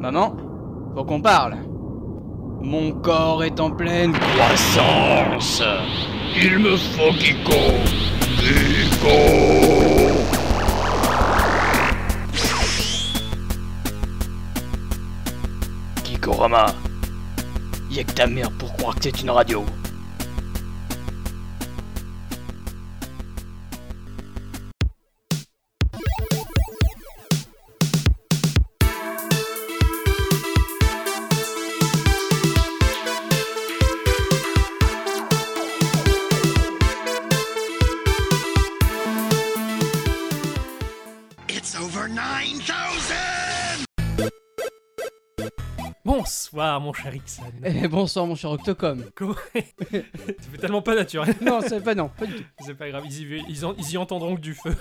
Maman, faut qu'on parle. Mon corps est en pleine croissance. Il me faut Kiko Kiko Kikorama, y'a que ta mère pour croire que c'est une radio. Bonsoir mon cher Ixon. Eh, bonsoir mon cher Octocom. Comment Tu fais tellement pas naturel. non, c'est pas non, pas du tout. C'est pas grave, ils y, ils en- ils y entendront que du feu.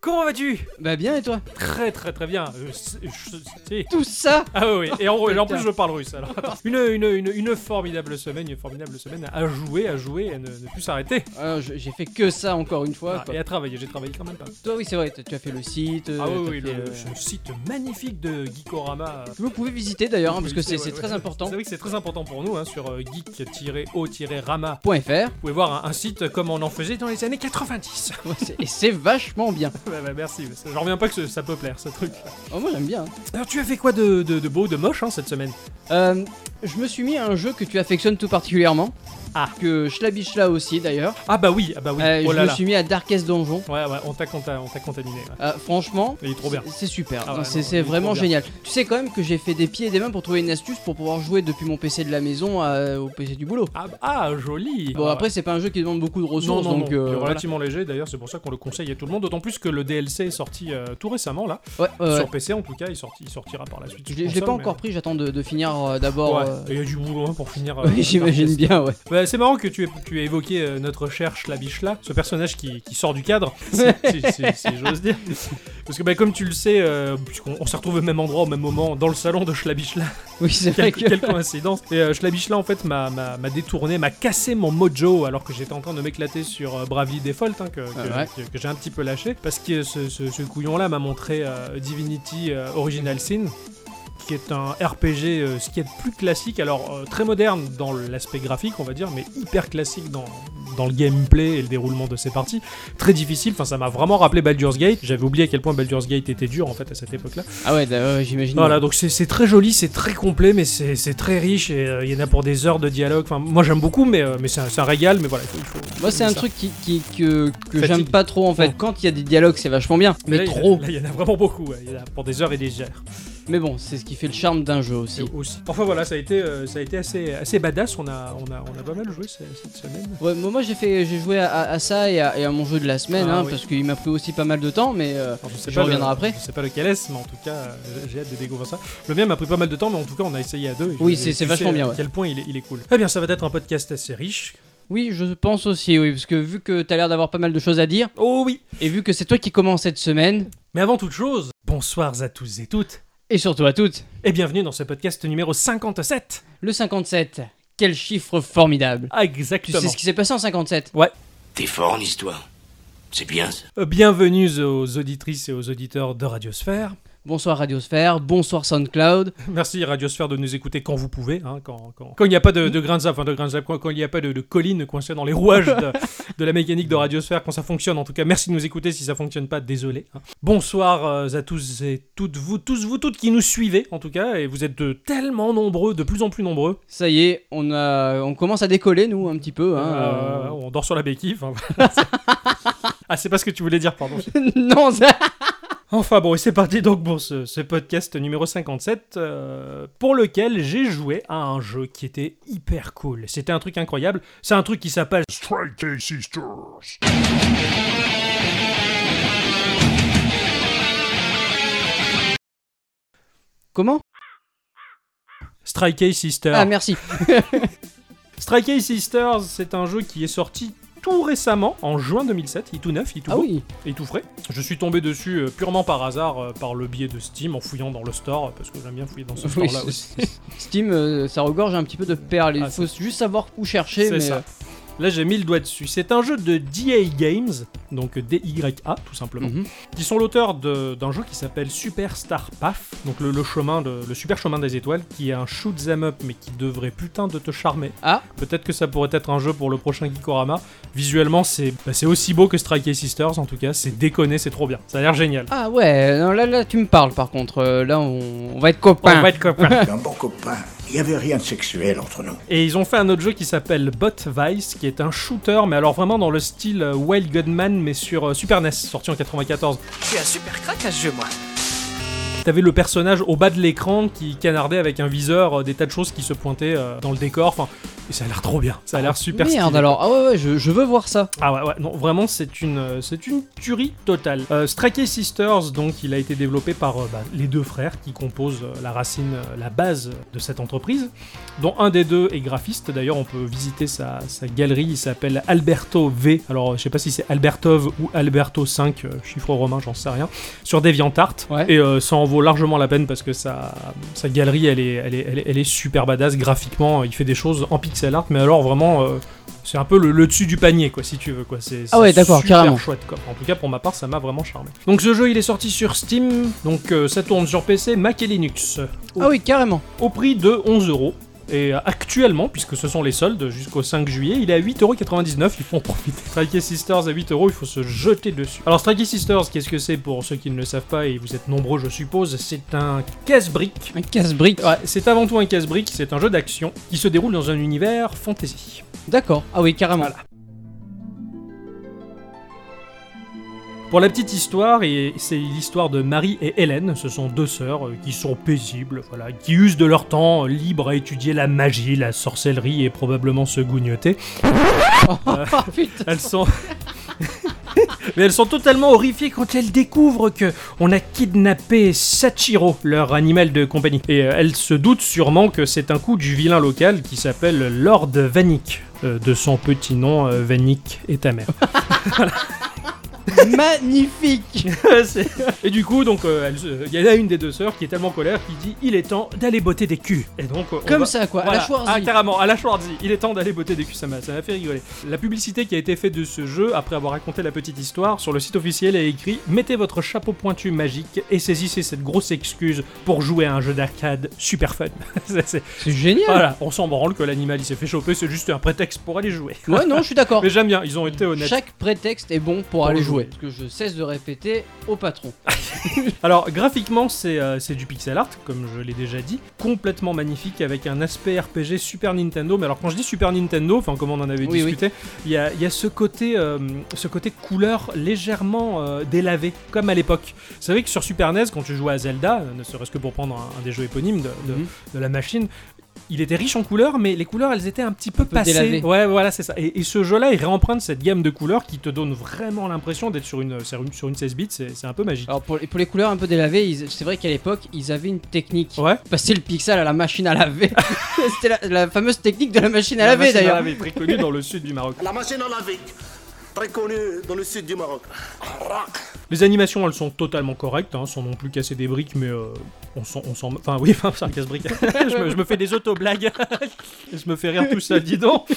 Comment vas-tu? Bah bien et toi? Très très très bien. Euh, c'est- je- c'est- Tout ça? Ah oui, oui. Et en, et en plus je parle russe alors. attends. Une, une, une, une formidable semaine, une formidable semaine à jouer, à jouer, à ne, ne plus s'arrêter. Alors, je- J'ai fait que ça encore une fois. Ah, quoi. et à travailler, j'ai travaillé quand même pas. Toi oui c'est vrai, tu tu as fait le site. Ah euh, oui, t'as oui, fait, le, euh, le site magnifique de Geekorama. que Vous pouvez visiter d'ailleurs hein, parce que c'est c'est. Très important. C'est vrai que c'est très important pour nous hein, sur euh, geek-o-rama. .fr Vous pouvez voir un, un site comme on en faisait dans les années 90. Ouais, c'est- et c'est vachement bien. bah, bah, merci, mais j'en reviens pas que ce- ça peut plaire ce truc. Oh, moi j'aime bien. hein. Alors tu as fait quoi de, de, de beau, de moche hein, cette semaine? Euh, je me suis mis à un jeu que tu affectionnes tout particulièrement. Ah. Que Schlabichla aussi d'ailleurs. Ah bah oui, ah bah oui. Euh, oh je là me là. suis mis à Darkest Donjon. Ouais ouais, on t'a conta- on t'a contaminé. ouais. Euh, franchement, Il est trop bien. c'est super. Ah ouais, Non, c'est non, vraiment génial. Tu sais quand même que j'ai fait des pieds et des mains pour trouver une astuce pour pouvoir jouer depuis mon PC de la maison à- au PC du boulot. Ah, bah- ah, joli. Bon Ah, après c'est pas un jeu qui demande beaucoup de non, ressources non, donc non, euh, il est voilà. relativement léger d'ailleurs, c'est pour ça qu'on le conseille à tout le monde, d'autant plus que le DLC est sorti euh, tout récemment là, Ouais, sur PC en tout cas, il, sorti, il sortira par la suite. Je l'ai pas mais- encore pris, j'attends de, de finir d'abord. Euh, il y a du boulot hein, pour finir. euh, Oui j'imagine Darkest. bien ouais. Bah, c'est marrant que tu aies, tu aies évoqué euh, notre cher Schlabichla, ce personnage qui, qui sort du cadre, si, j'ose dire. Parce que bah, comme tu le sais, euh, puisqu'on on s'est retrouvé au même endroit, au même moment, dans le salon de Schlabichla, Oui c'est vrai quelle, que... quelle coïncidence. Et euh, Schlabichla en fait m'a détourné, m'a cassé mon mojo alors que j'étais en train de m'éclater sur euh, Bravely Default, hein, que, que- Ah ouais. que- que j'ai un petit peu lâché, parce que ce, ce- ce couillon-là m'a montré euh, Divinity euh, Original Sin qui est un RPG euh, ce qui est plus classique, alors euh, très moderne dans l'aspect graphique on va dire, mais hyper classique dans, dans le gameplay et le déroulement de ses parties. Très difficile, enfin ça m'a vraiment rappelé Baldur's Gate, j'avais oublié à quel point Baldur's Gate était dur en fait à cette époque-là. Ah ouais, ouais, j'imagine. Voilà, donc c'est très joli, c'est très complet, mais c'est très riche et euh, il y en a pour des heures de dialogue. Enfin, moi j'aime beaucoup, mais, euh, mais c'est un, régal, mais voilà, il faut. il faut- Moi c'est un ça. truc qui, qui- que, que j'aime pas trop en fait. Quand il y a des dialogues c'est vachement bien, mais là, trop. Il y en a vraiment beaucoup, ouais, il y en a pour des heures et des heures. Mais bon, c'est ce qui fait le charme d'un jeu aussi. Aussi. Enfin voilà, ça a été, euh, ça a été assez, assez badass, on a, on, a, on a pas mal joué ce- cette semaine. Ouais, moi j'ai fait, j'ai joué à, à ça et à, et à mon jeu de la semaine, Ah hein, oui. parce qu'il m'a pris aussi pas mal de temps, mais euh, Alors, je reviendrai le- après. Je sais pas lequel est, mais en tout cas, euh, j'ai hâte de découvrir ça. Le mien m'a pris pas mal de temps, mais en tout cas, on a essayé à deux. et Oui, c'est- vachement bien, À ouais. quel point il est, il est cool. Eh bien, ça va être un podcast assez riche. oui, je pense aussi, oui, parce que vu que t'as l'air d'avoir pas mal de choses à dire, Oh oui et vu que c'est toi qui commence cette semaine, Mais avant toute chose, bonsoir à tous et toutes, et surtout à toutes, et bienvenue dans ce podcast numéro 57. le 57, quel chiffre formidable. Ah, Tu exactement. sais ce qui s'est passé en 57 T'es fort en histoire. C'est bien ça. Euh, Bienvenue aux auditrices et aux auditeurs de Radiosphère. Bonsoir Radiosphère, bonsoir SoundCloud. Merci Radiosphère de nous écouter quand vous pouvez, hein, quand quand- quand il n'y a pas de, de grains de sable, enfin de grains de sable, quand quand il n'y a pas de, de collines coincées dans les rouages de, de la mécanique de Radiosphère, quand ça fonctionne. En tout cas, merci de nous écouter. Si ça fonctionne pas, désolé. hein. Bonsoir euh, à tous et toutes vous, tous vous toutes qui nous suivez, en tout cas, et vous êtes de tellement nombreux, de plus en plus nombreux. Ça y est, on, a, on commence à décoller nous un petit peu. Hein, Euh, on dort sur la béquille. enfin, ah, c'est pas ce que tu voulais dire, pardon. non, ça... Enfin bon, et c'est parti donc pour ce, ce podcast numéro 57, euh, pour lequel j'ai joué à un jeu qui était hyper cool. C'était un truc incroyable. C'est un truc qui s'appelle Strike A Sisters. Comment? Strike A Sisters. Ah merci. Strike A Sisters, c'est un jeu qui est sorti tout récemment, en juin 2007. Il est tout neuf, il est tout Ah beau, oui. il est tout frais. Je suis tombé dessus euh, purement par hasard, euh, par le biais de Steam, en fouillant dans le store, parce que j'aime bien fouiller dans ce store-là aussi. Steam, euh, ça regorge un petit peu de perles. Il Ah, faut juste savoir où chercher. C'est mais, ça. Là, j'ai mis le doigt dessus. C'est un jeu de DA Games, donc D-Y-A tout simplement, Mhm. qui sont l'auteur de- d'un jeu qui s'appelle Super Star Path, donc le, le chemin de, le super chemin des étoiles, qui est un shoot 'em up, mais qui devrait putain de te charmer. Ah. Peut-être que ça pourrait être un jeu pour le prochain Gikorama. Visuellement, c'est bah, c'est aussi beau que Strike Sisters, en tout cas. C'est déconné, c'est trop bien. Ça a l'air génial. Ah ouais, non, là, là tu me parles par contre. Euh, là on, on va être copains. On va être copains. Un bon copain. Il n'y avait rien de sexuel entre nous. Et ils ont fait un autre jeu qui s'appelle Bot Vice, qui est un shooter, mais alors vraiment dans le style euh, Wild Gunman, mais sur euh, Super NES, sorti en 94. Je suis un super crack à ce jeu, moi. T'avais le personnage au bas de l'écran qui canardait avec un viseur, euh, des tas de choses qui se pointaient euh, dans le décor. Enfin, et ça a l'air trop bien. Ça a l'air super Merde stylé. alors, ah ouais, ouais, je, je veux voir ça. Ah ouais, ouais, non, vraiment, c'est une, euh, c'est une tuerie totale. Euh, Strike Sisters, donc, il a été développé par euh, bah, les deux frères qui composent euh, la racine, la base de cette entreprise, dont un des deux est graphiste. D'ailleurs, on peut visiter sa, sa galerie, il s'appelle Alberto V. Alors, je sais pas si c'est Albertov ou Alberto 5, euh, chiffre romain, j'en sais rien, sur DeviantArt. Ouais. Et euh, ça en vaut largement la peine parce que sa, sa galerie, elle est, elle, est, elle, est, elle est super badass graphiquement. Il fait des choses en pixel art, mais alors vraiment, euh, c'est un peu le, le dessus du panier, quoi, si tu veux, quoi. C'est Ah ouais, d'accord, super carrément. chouette, quoi. En tout cas, pour ma part, ça m'a vraiment charmé. Donc, ce jeu, il est sorti sur Steam, donc euh, ça tourne sur PC, Mac et Linux, au, Ah oui, carrément. au prix de 11 euros. Et euh, actuellement, puisque ce sont les soldes jusqu'au 5 juillet, il est à 8,99€, il faut en profiter. Strike Sisters à 8€, il faut se jeter dessus. Alors Strike Sisters, qu'est-ce que c'est pour ceux qui ne le savent pas, et vous êtes nombreux je suppose, c'est un casse-brique. Un casse-brique. Ouais, c'est avant tout un casse-brique, c'est un jeu d'action qui se déroule dans un univers fantasy. D'accord. Ah oui, carrément. Voilà. Pour la petite histoire, et c'est l'histoire de Marie et Hélène, ce sont deux sœurs euh, qui sont paisibles, voilà, qui usent de leur temps euh, libre à étudier la magie, la sorcellerie et probablement se gougnoter. Ah putain. Elles sont. Mais elles sont totalement horrifiées quand elles découvrent que on a kidnappé Sachiro, leur animal de compagnie. Et euh, elles se doutent sûrement que c'est un coup du vilain local qui s'appelle Lord Vanik, euh, de son petit nom euh, Vanik et ta mère. Magnifique. C'est- et du coup, donc, euh, elle se- il y en a une des deux sœurs qui est tellement en colère qui dit il est temps d'aller botter des culs. Et donc, euh, on Comme va- ça, quoi. voilà. À la Schwarzy. Ah, carrément, à la Schwarzy. Il est temps d'aller botter des culs, ça m'a ça m'a fait rigoler. La publicité qui a été faite de ce jeu, après avoir raconté la petite histoire, sur le site officiel est écrit Mettez votre chapeau pointu magique et saisissez cette grosse excuse pour jouer à un jeu d'arcade super fun. C'est- c'est- C'est génial. voilà, on s'en branle que l'animal il s'est fait choper, c'est juste un prétexte pour aller jouer. Ouais, non, je suis d'accord. Mais j'aime bien, ils ont été honnêtes. Chaque prétexte est bon Pour aller jouer. Jouer. Que je cesse de répéter au patron. Alors graphiquement c'est euh, c'est du pixel art comme je l'ai déjà dit, complètement magnifique avec un aspect RPG Super Nintendo. Mais alors quand je dis Super Nintendo, enfin comme on en avait Oui, discuté, il y, a, il y a ce côté euh, ce côté couleur légèrement euh, délavé comme à l'époque. Vous savez que sur Super NES quand tu jouais à Zelda, euh, ne serait-ce que pour prendre un, un des jeux éponymes de, de- Mhm. de la machine. Il était riche en couleurs, mais les couleurs elles étaient un petit peu, peu passées. délavées. Ouais, voilà, c'est ça. Et, et ce jeu-là, il réemprunte cette gamme de couleurs qui te donne vraiment l'impression d'être sur une, sur une, sur une 16 bits. C'est c'est un peu magique. Alors pour, pour les couleurs un peu délavées, c'est vrai qu'à l'époque, ils avaient une technique. Ouais. Passer le pixel à la machine à laver. C'était la, la fameuse technique de la machine à La laver machine à d'ailleurs. laver, très connue dans le sud du Maroc. La machine à laver, très connue dans le sud du Maroc. Les animations, elles sont totalement correctes, hein, sans non plus casser des briques, mais euh, on s'en... Enfin oui, enfin, c'est un casse-brique. je, me, je me fais des auto-blagues. je me fais rire tout ça, dis donc.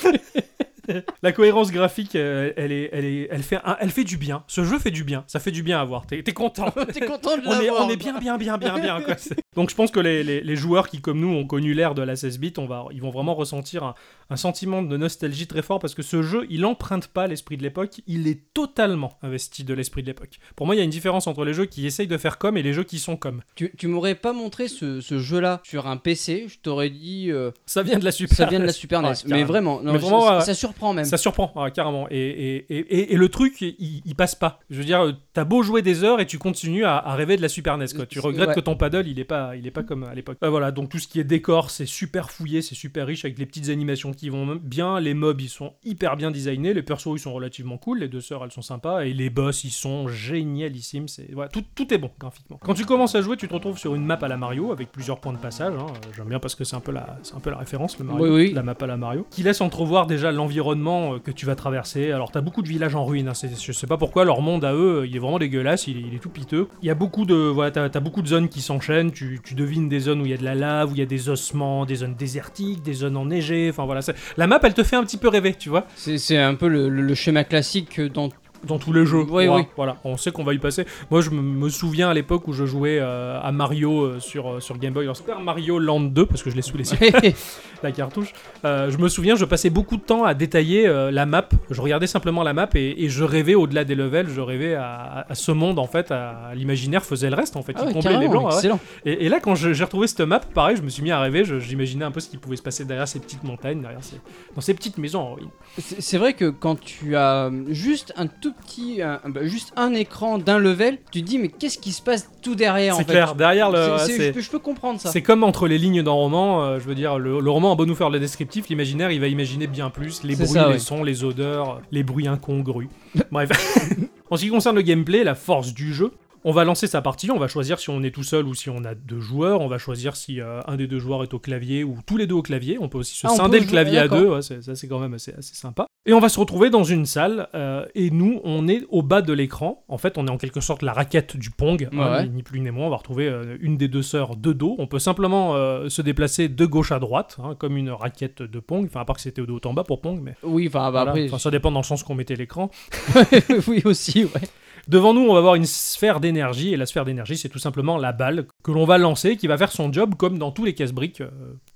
La cohérence graphique, euh, elle, est, elle, est, elle, fait un- elle fait du bien. Ce jeu fait du bien. Ça fait du bien à voir. T'es content. T'es content de on est, on est bien, bien, bien, bien, bien. quoi. Donc je pense que les, les- les joueurs qui, comme nous, ont connu l'ère de la 16 bits, on va, ils vont vraiment ressentir un, un sentiment de nostalgie très fort parce que ce jeu, il emprunte pas l'esprit de l'époque, il est totalement investi de l'esprit de l'époque. Pour moi, il y a une différence entre les jeux qui essayent de faire comme et les jeux qui sont comme. Tu, tu m'aurais pas montré ce, ce jeu-là sur un PC, je t'aurais dit euh, Ça vient de la Super ça vient de la NES. Super NES. Ouais, mais vraiment, non, Mais je- vraiment, ça, ouais. ça surprend même. Ça surprend, ouais, carrément. Et, et, et, et- et le truc, il, il passe pas. Je veux dire, t'as beau jouer des heures et tu continues à, à rêver de la Super NES. Quoi. Tu regrettes ouais. que ton paddle, il est pas, il est pas comme à l'époque. Euh, voilà, donc tout ce qui est décor, c'est super fouillé, c'est super riche avec les petites animations qui vont bien. Les mobs, ils sont hyper bien designés. Les persos, ils sont relativement cool. Les deux sœurs, elles sont sympas. Et les boss, ils sont génialissimes. C'est, voilà, tout, tout est bon graphiquement. Quand tu commences à jouer, tu te retrouves sur une map à la Mario avec plusieurs points de passage. hein. J'aime bien parce que c'est un peu la, c'est un peu la référence, le Mario, Oui, oui. la map à la Mario, qui laisse entrevoir déjà l'environnement euh, que tu vas traverser. Alors t'as beaucoup de villages en ruine, hein, je sais pas pourquoi, leur monde à eux, il est vraiment dégueulasse, il il est tout piteux. Il y a beaucoup de, voilà, t'as as beaucoup de zones qui s'enchaînent, tu, devines des zones où il y a de la lave, où il y a des ossements, des zones désertiques, des zones enneigées, enfin voilà. La map, elle te fait un petit peu rêver, tu vois C'est un peu le, le- le schéma classique dans. Dans tous les jeux. Oui, Voilà, oui. Voilà, on sait qu'on va y passer. Moi, je me, souviens à l'époque où je jouais euh, à Mario euh, sur, euh, sur Game Boy, alors Super Mario Land 2, parce que je l'ai sous les yeux, la cartouche. Je me souviens, je passais beaucoup de temps à détailler la map. Je regardais simplement la map et, et je rêvais au-delà des levels, je rêvais à, à ce monde en fait, à, l'imaginaire faisait le reste en fait, Ah il ouais, comblait les blancs. ouais. Et, et là, quand j'ai retrouvé cette map, pareil, je me suis mis à rêver, j'imaginais un peu ce qui pouvait se passer derrière ces petites montagnes, derrière ces, dans ces petites maisons en ruine. C'est vrai que quand tu as juste un tout petit, un- bah, juste un écran d'un level, tu te dis mais qu'est-ce qui se passe tout derrière en C'est fait clair, derrière le. C'est- je, peux, je peux comprendre ça. C'est comme entre les lignes d'un roman, euh, je veux dire, le, le roman a beau nous faire le descriptif, l'imaginaire il va imaginer bien plus les bruits, ça, les ouais. sons, les odeurs, les bruits incongrus. Bref. en ce qui concerne le gameplay, la force du jeu, on va lancer sa partie, on va choisir si on est tout seul ou si on a deux joueurs, on va choisir si euh, un des deux joueurs est au clavier ou tous les deux au clavier, on peut aussi se Ah, scinder le clavier à deux, ouais, ça c'est quand même assez, assez sympa. Et on va se retrouver dans une salle, euh, et nous on est au bas de l'écran, en fait on est en quelque sorte la raquette du Pong, hein, Ouais. ni, plus ni moins, on va retrouver euh, une des deux sœurs de dos, on peut simplement se déplacer de gauche à droite, hein, comme une raquette de Pong, enfin à part que c'était de haut en bas pour Pong, mais... Oui, enfin bah, voilà. après, Enfin, ça dépend dans le sens qu'on mettait l'écran. oui aussi, ouais. Devant nous, on va avoir une sphère d'énergie, et la sphère d'énergie, c'est tout simplement la balle que l'on va lancer, qui va faire son job comme dans tous les casse-briques, euh,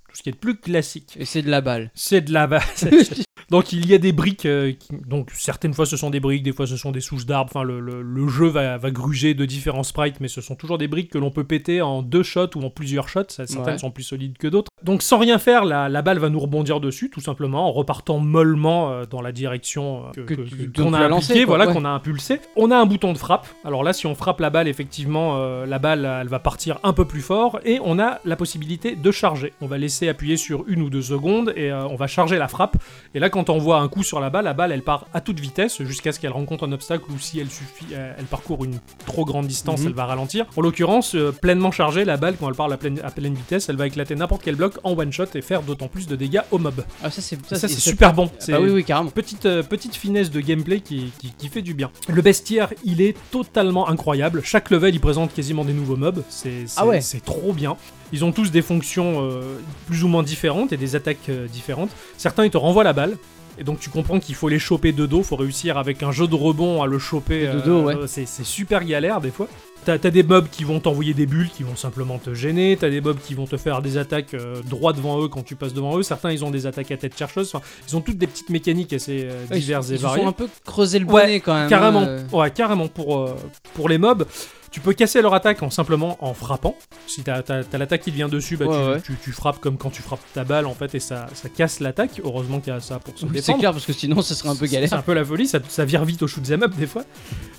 tout ce qui est de plus classique. Et c'est de la balle. C'est de la balle. donc il y a des briques, euh, qui- donc certaines fois ce sont des briques, des fois ce sont des souches d'arbres, enfin le, le- le jeu va, va gruger de différents sprites, mais ce sont toujours des briques que l'on peut péter en deux shots ou en plusieurs shots, certaines Ouais. sont plus solides que d'autres. Donc sans rien faire, la, la balle va nous rebondir dessus, tout simplement, en repartant mollement euh, dans la direction euh, que- Que que- que- qu'on dont a lancé, voilà, ouais. qu'on a impulsé. On a un bouton de frappe, alors là si on frappe la balle, effectivement, euh, la balle elle va partir un peu plus fort, et on a la possibilité de charger. On va laisser appuyer sur une ou deux secondes, et euh, on va charger la frappe, et là, quand on voit un coup sur la balle, la balle elle part à toute vitesse jusqu'à ce qu'elle rencontre un obstacle ou si elle suffit, elle parcourt une trop grande distance, Mhm. elle va ralentir. En l'occurrence, euh, pleinement chargée, la balle quand elle part à pleine, à pleine vitesse, elle va éclater n'importe quel bloc en one shot et faire d'autant plus de dégâts au mob. Ah ça c'est Ça, c'est super bon. Ah bah oui oui carrément. Petite, euh, petite finesse de gameplay qui, qui, qui fait du bien. Le bestiaire, il est totalement incroyable. Chaque level, il présente quasiment des nouveaux mobs. C'est c'est- Ah ouais. c'est trop bien. Ils ont tous des fonctions euh, plus ou moins différentes et des attaques euh, différentes. Certains, ils te renvoient la balle. Et donc tu comprends qu'il faut les choper de dos, faut réussir avec un jeu de rebond à le choper. De dos, ouais. C'est c'est super galère des fois. T'as des mobs qui vont t'envoyer des bulles, qui vont simplement te gêner. T'as des mobs qui vont te faire des attaques euh, droit devant eux quand tu passes devant eux. Certains, ils ont des attaques à tête chercheuse. Enfin, ils ont toutes des petites mécaniques assez euh, Ouais, ils- diverses ils et variées. sont un peu creusé le Ouais, bonnet quand même. Carrément, hein, euh. ouais, carrément pour, pour les mobs. Tu peux casser leur attaque en simplement en frappant. Si t'as t'as- t'as l'attaque qui te vient dessus, bah, Ouais, tu, ouais. Tu, tu frappes comme quand tu frappes ta balle en fait et ça, ça casse l'attaque. Heureusement qu'il y a ça pour se C'est défendre. clair parce que sinon ce serait un peu C'est galère. un peu la folie, ça, ça vire vite au shoot 'em up des fois.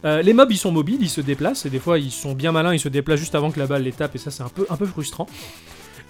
Euh, les mobs ils sont mobiles, ils se déplacent et des fois ils sont bien malins, ils se déplacent juste avant que la balle les tape et ça c'est un peu, un peu frustrant.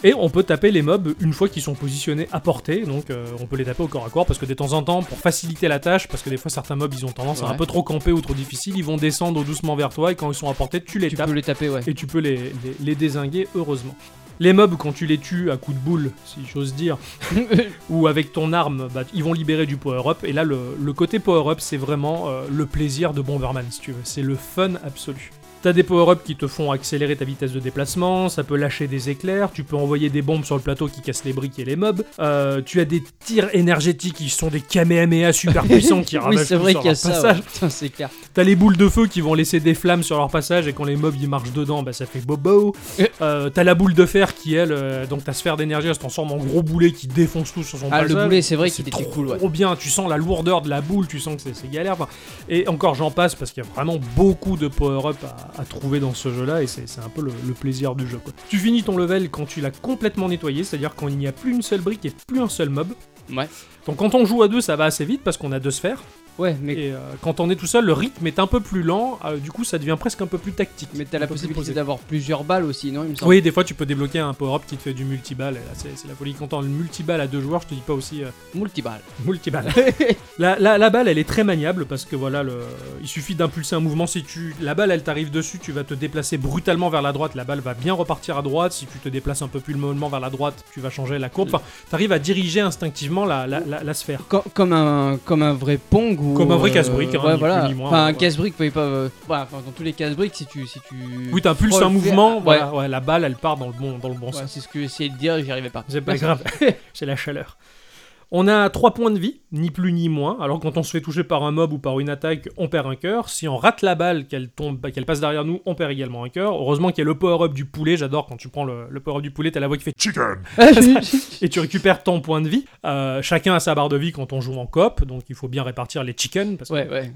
Et on peut taper les mobs une fois qu'ils sont positionnés à portée, donc euh, on peut les taper au corps à corps parce que de temps en temps, pour faciliter la tâche, parce que des fois certains mobs ils ont tendance à un peu trop camper ou trop difficile, ils vont descendre doucement vers toi et quand ils sont à portée, tu les Tu tapes peux les taper ouais. et tu peux les, les, les désinguer heureusement. Les mobs, quand tu les tues à coups de boule, si j'ose dire, ou avec ton arme, bah, ils vont libérer du power-up. Et là, le, le côté power-up, c'est vraiment euh, le plaisir de Bomberman, si tu veux. C'est le fun absolu. T'as des power-ups qui te font accélérer ta vitesse de déplacement, ça peut lâcher des éclairs, tu peux envoyer des bombes sur le plateau qui cassent les briques et les mobs. Euh, tu as des tirs énergétiques qui sont des Kamehameha super puissants qui oui ravagent c'est tout vrai qu'il y a ça. passage. ouais. Putain, c'est clair. T'as les boules de feu qui vont laisser des flammes sur leur passage et quand les mobs ils marchent dedans, bah ça fait bobo. Euh. T'as la boule de fer qui elle, euh, donc ta sphère d'énergie, elle se transforme en gros boulet qui défonce tout sur son Ah le boulet c'est vrai C'est qu'il était trop cool ouais. bien, tu sens la lourdeur de la boule, tu sens que c'est- c'est galère. Enfin, et encore j'en passe parce qu'il y a vraiment beaucoup de power-up à, à trouver dans ce jeu-là et c'est un peu le, le plaisir du jeu. quoi. Tu finis ton level quand tu l'as complètement nettoyé, c'est-à-dire quand il n'y a plus une seule brique et plus un seul mob. Ouais. Donc quand on joue à deux, ça va assez vite parce qu'on a deux sphères. Ouais, mais, Et euh, quand on est tout seul, le rythme est un peu plus lent. euh, du coup, ça devient presque un peu plus tactique. mais t'as la possibilité d'avoir plusieurs balles aussi, non il me semble. Oui, des fois, tu peux débloquer un power-up qui te fait du multiball. C'est la folie. Quand on le multiball à deux joueurs, je te dis pas aussi euh, Multiball. multiball. la, la, la balle, elle est très maniable parce que voilà, le, il suffit d'impulser un mouvement. Si tu, la balle, elle t'arrive dessus, tu vas te déplacer brutalement vers la droite. La balle va bien repartir à droite. Si tu te déplaces un peu plus mollement vers la droite, tu vas changer la courbe. Enfin, t'arrives à diriger instinctivement la, la, la, sphère. Co- comme un comme un vrai Pong ou Comme un vrai euh, casse-brique, hein, ouais, ni voilà. plus ni moins, enfin, un ouais. casse-brique, peut pas. euh, voilà, enfin, dans tous les casse-briques, si tu si tu. Oui, t'impulses un mouvement. Voilà, ouais, la balle, elle part dans le bon, dans le bon sens. c'est ce que j'essayais de dire, j'y arrivais pas. C'est pas grave, c'est la chaleur. On a 3 points de vie, ni plus ni moins. Alors quand on se fait toucher par un mob ou par une attaque, on perd un cœur. Si on rate la balle, qu'elle tombe, bah, qu'elle passe derrière nous, on perd également un cœur. Heureusement qu'il y a le power-up du poulet. J'adore quand tu prends le, le power-up du poulet, t'as la voix qui fait Chicken. et tu récupères ton point de vie. Euh, chacun a sa barre de vie quand on joue en coop, donc il faut bien répartir les. Parce que ouais, ouais.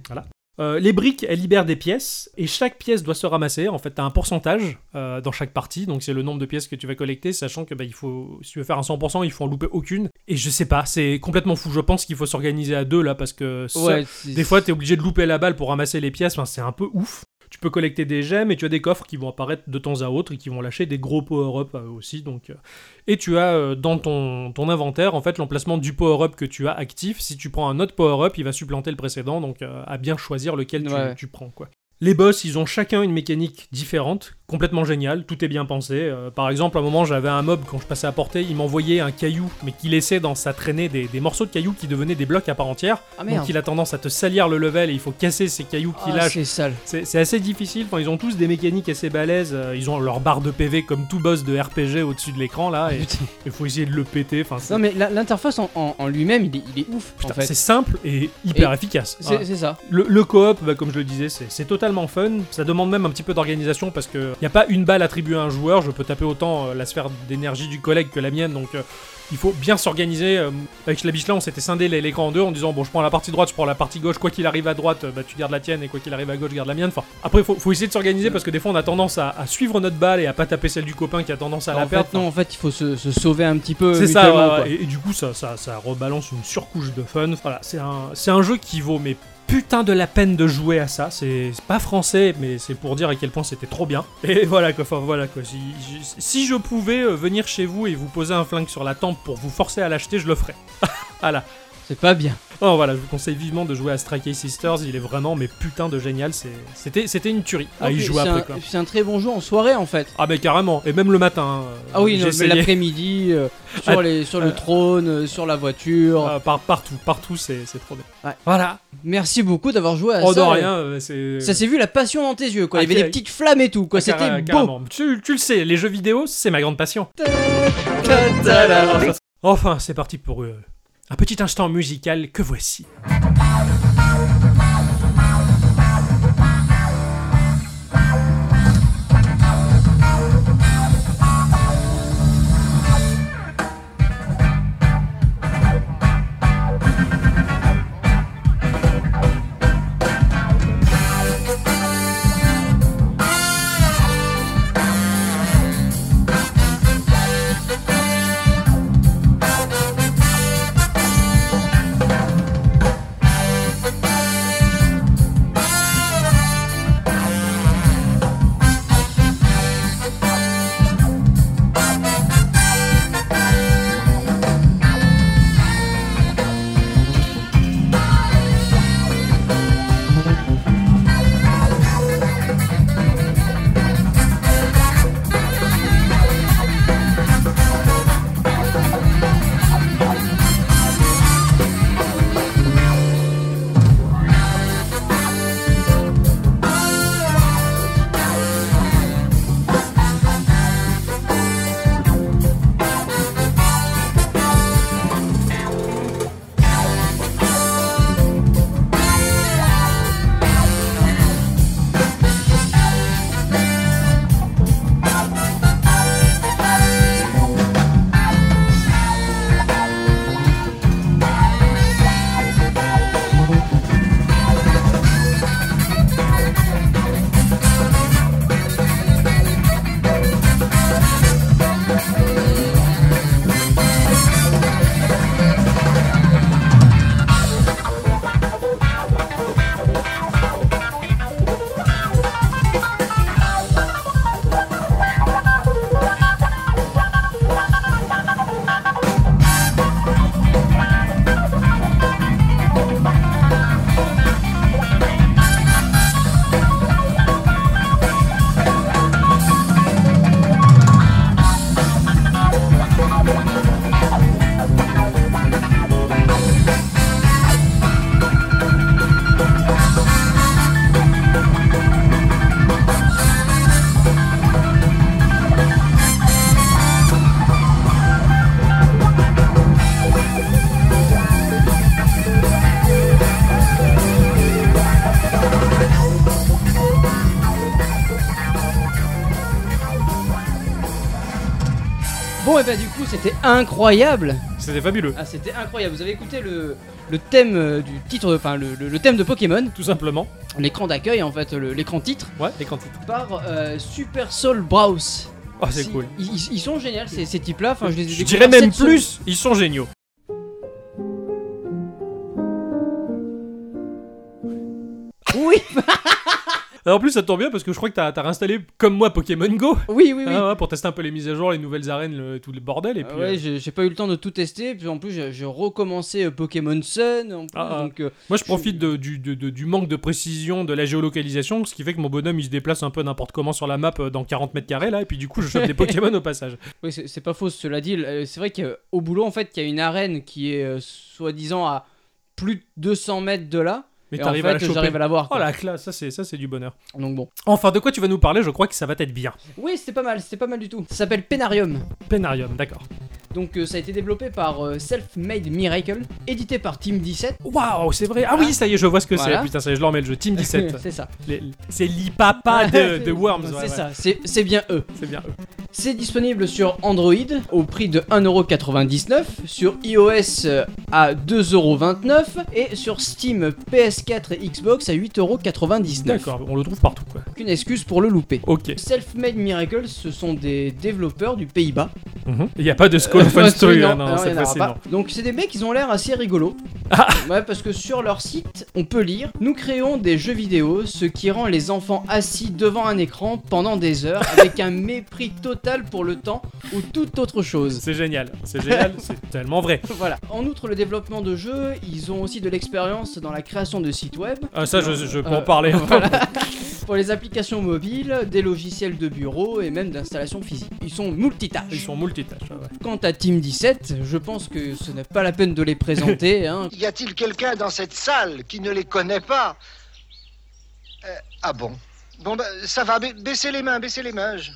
Euh, les briques, elles libèrent des pièces, et chaque pièce doit se ramasser. En fait, tu as un pourcentage euh, dans chaque partie, donc c'est le nombre de pièces que tu vas collecter, sachant que bah, il faut, si tu veux faire un 100%, il faut en louper aucune. Et je sais pas, c'est complètement fou. Je pense qu'il faut s'organiser à deux là, parce que Ouais, des fois, tu es obligé de louper la balle pour ramasser les pièces, enfin, c'est un peu ouf. Tu peux collecter des gemmes et tu as des coffres qui vont apparaître de temps à autre et qui vont lâcher des gros power-up euh, aussi. Donc, euh, Et tu as euh, dans ton, ton inventaire en fait l'emplacement du power-up que tu as actif. Si tu prends un autre power-up, il va supplanter le précédent, donc à bien choisir lequel tu, Ouais. tu prends. quoi. Les boss, ils ont chacun une mécanique différente, complètement géniale, tout est bien pensé. Euh, par exemple, à un moment, j'avais un mob, quand je passais à portée, il m'envoyait un caillou, mais qui laissait dans sa traînée des, des morceaux de cailloux qui devenaient des blocs à part entière. Ah. Donc il a tendance à te salir le level et il faut casser ces cailloux qu'il Ah, lâche. c'est sale. C'est c'est assez difficile, enfin, ils ont tous des mécaniques assez balèzes, euh, ils ont leur barre de PV comme tout boss de RPG au-dessus de l'écran là, et il faut essayer de le péter. Non mais l'interface en, en- en lui-même, il est, il est ouf putain, en fait. c'est simple et hyper Et efficace. C'est ça. Le, le coop, bah, comme je le disais, c'est c'est totalement fun. Ça demande même un petit peu d'organisation parce que y a pas une balle attribuée à un joueur. Je peux taper autant euh, la sphère d'énergie du collègue que la mienne, donc euh, il faut bien s'organiser. euh, avec la là, on s'était scindé l'écran en deux en disant bon, je prends la partie droite, je prends la partie gauche. Quoi qu'il arrive à droite, bah, tu gardes la tienne et quoi qu'il arrive à gauche, garde la mienne. Enfin, après, faut, faut essayer de s'organiser parce que des fois, on a tendance à, à suivre notre balle et à pas taper celle du copain qui a tendance à la en perdre. fait, non, en fait, il faut se, se sauver un petit peu. C'est ça, ouais, quoi. Et, et du coup, ça, ça, ça rebalance une surcouche de fun. Voilà, c'est un, c'est un jeu qui vaut mais putain de la peine de jouer à ça. C'est pas français, mais c'est pour dire à quel point c'était trop bien. Et voilà quoi, enfin voilà quoi. Si je pouvais euh, venir chez vous et vous poser un flingue sur la tempe pour vous forcer à l'acheter, je le ferais. voilà. C'est pas bien. Oh voilà, je vous conseille vivement de jouer à Strike Case Sisters. Il est vraiment mais putain de génial. C'est- C'était c'était une tuerie à y jouer c'est après un- quoi. C'est un très bon jeu en soirée en fait. Ah mais carrément. Et même le matin. euh, Ah oui, j'ai non, mais essayé. l'après-midi, euh, sur, Ah, les, sur le euh, trône, euh, sur la voiture. Ah, par, partout, partout, c'est c'est trop bien. Ouais. Voilà. Merci beaucoup d'avoir joué à Oh ça. rien, euh, c'est. Ça s'est vu la passion dans tes yeux, quoi. Ah, Il y avait des carré- petites flammes et tout, quoi. Ah, C'était carré- beau. carrément. Tu, tu le sais, les jeux vidéo, c'est ma grande passion. Enfin, c'est parti pour euh, un petit instant musical que voici. C'était incroyable. C'était fabuleux, Ah, c'était incroyable. Vous avez écouté le, le thème euh, du titre, enfin le, le- le thème de Pokémon, tout simplement. l'écran d'accueil en fait, l'écran titre, Ouais, les quantités. par euh, Super Soul Browse. Oh, c'est Si- cool. Ils, sont géniaux ces, ces types-là. Enfin, je les ai Je découverts dirais même plus, ils sont géniaux. Oui, en plus, ça tombe bien parce que je crois que t'as as réinstallé comme moi Pokémon Go. oui, oui, oui. Ah ouais, pour tester un peu les mises à jour, les nouvelles arènes, le- tout le bordel. Et Ah puis, ouais, euh, j'ai pas eu le temps de tout tester. Puis en plus, j'ai recommencé euh, Pokémon Sun. En plus, Ah, donc, euh, moi, je profite de- du, de- de- du manque de précision de la géolocalisation, ce qui fait que mon bonhomme il se déplace un peu n'importe comment sur la map dans 40 mètres carrés là, et puis du coup, je chope des Pokémon au passage. oui, c'est pas faux. Cela dit, c'est vrai qu'au boulot, en fait, il y a une arène qui est euh, soi-disant à plus de 200 mètres de là. Mais t'arrives à la choper. j'arrive à la voir. Oh quoi. la classe, ça c'est ça c'est du bonheur. Donc bon. Enfin, de quoi tu vas nous parler Je crois que ça va être bien. Oui, c'était pas mal. C'était pas mal du tout. Ça s'appelle Penarium. Penarium, d'accord. Donc euh, ça a été développé par euh, Self-Made Miracle, édité par Team 17. Waouh, c'est vrai. Ah oui, ça y est, je vois ce que Voilà. c'est. Putain, ça y est, je leur mets le jeu. Team 17. c'est ça. Les- c'est l'IPAPA de, de Worms. ouais, C'est ouais. ça, c'est c'est bien eux. C'est bien eux. C'est disponible sur Android au prix de 1,99€, sur iOS euh, à 2,29€ et sur Steam, PS4 et Xbox à 8,99€. D'accord, on le trouve partout quoi. Aucune excuse pour le louper. Ok. Self-Made Miracle, ce sont des développeurs du Pays-Bas. Il n'y a pas de Euh, Fun Story, non, non, non, cette pas. Donc c'est des mecs, ils ont l'air assez rigolos. Ah. Ouais, parce que sur leur site, on peut lire Nous créons des jeux vidéo, ce qui rend les enfants assis devant un écran pendant des heures avec un mépris total pour le temps ou toute autre chose. C'est génial, c'est génial, c'est tellement vrai. Voilà. En outre le développement de jeux, ils ont aussi de l'expérience dans la création de sites web. Ah, ça, je, je peux Euh, en parler. voilà. Pour les applications mobiles, des logiciels de bureau et même d'installation physique. Ils sont multitâches. Ils sont multitâches. ouais, ouais. Quant à Team 17, je pense que ce n'est pas la peine de les présenter. hein. Y a-t-il quelqu'un dans cette salle qui ne les connaît pas? Euh, Ah bon Bon, bah, ça va, ba- baissez les mains, baissez les mains. Je,